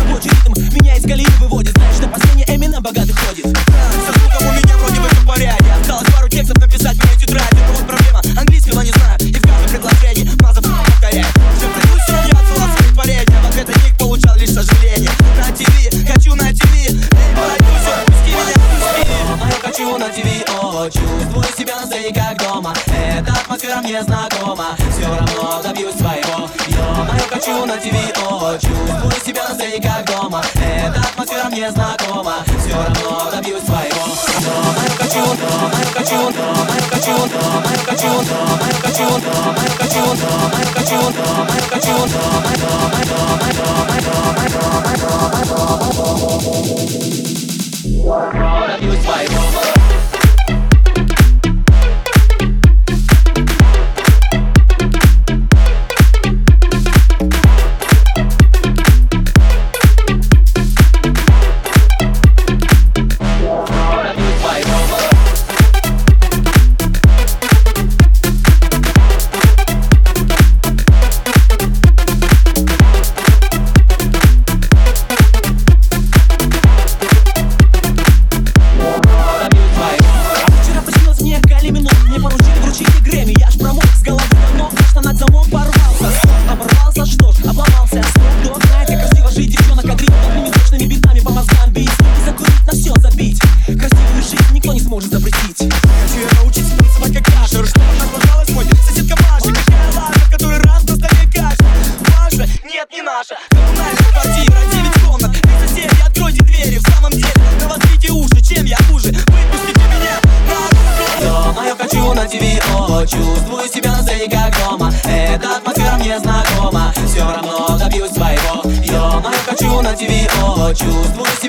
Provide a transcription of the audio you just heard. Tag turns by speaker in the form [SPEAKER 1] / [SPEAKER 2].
[SPEAKER 1] Рабочий ритм меня из колеи выводит. Знаешь, на последнее Эмина богатый ходит.
[SPEAKER 2] Со звуком у меня вроде бы все в порядке Осталось пару текстов написать мне тетрадь Но ну вот проблема, английского не знаю. И в каждом предложении Мазов повторяет Все продюсер я отсылал свои творения В ответ от них получал лишь сожаление. На ТВ, хочу на ТВ. Эй, продюсер, пусти меня, пусти
[SPEAKER 1] А я хочу на ТВ, о, чувствую себя на сцене как дома. Эта атмосфера мне знакома. Все равно добьюсь своего, хочу на ТВ, о Чувствую себя на сцене как дома Эта атмосфера мне знакома Все равно добьюсь своего Ё-моё, хочу, ё-моё, хочу, ё-моё, хочу, ё-моё, хочу, ё-моё, хочу, ё-моё, хочу, ё-моё, хочу, ё-моё, хочу, ё-моё,
[SPEAKER 2] Наша Коммунальная квартира, 9 комнат. Эй, соседи, откройте двери. В самом деле, навострите уши. Чем я хуже? Выпустите меня. На
[SPEAKER 1] Ё-моё, хочу на ТВ, о. Чувствую себя на сцене как дома. Эта атмосфера мне знакома. Все равно добьюсь своего. Ё-моё, хочу на ТВ, о. Чувствую себя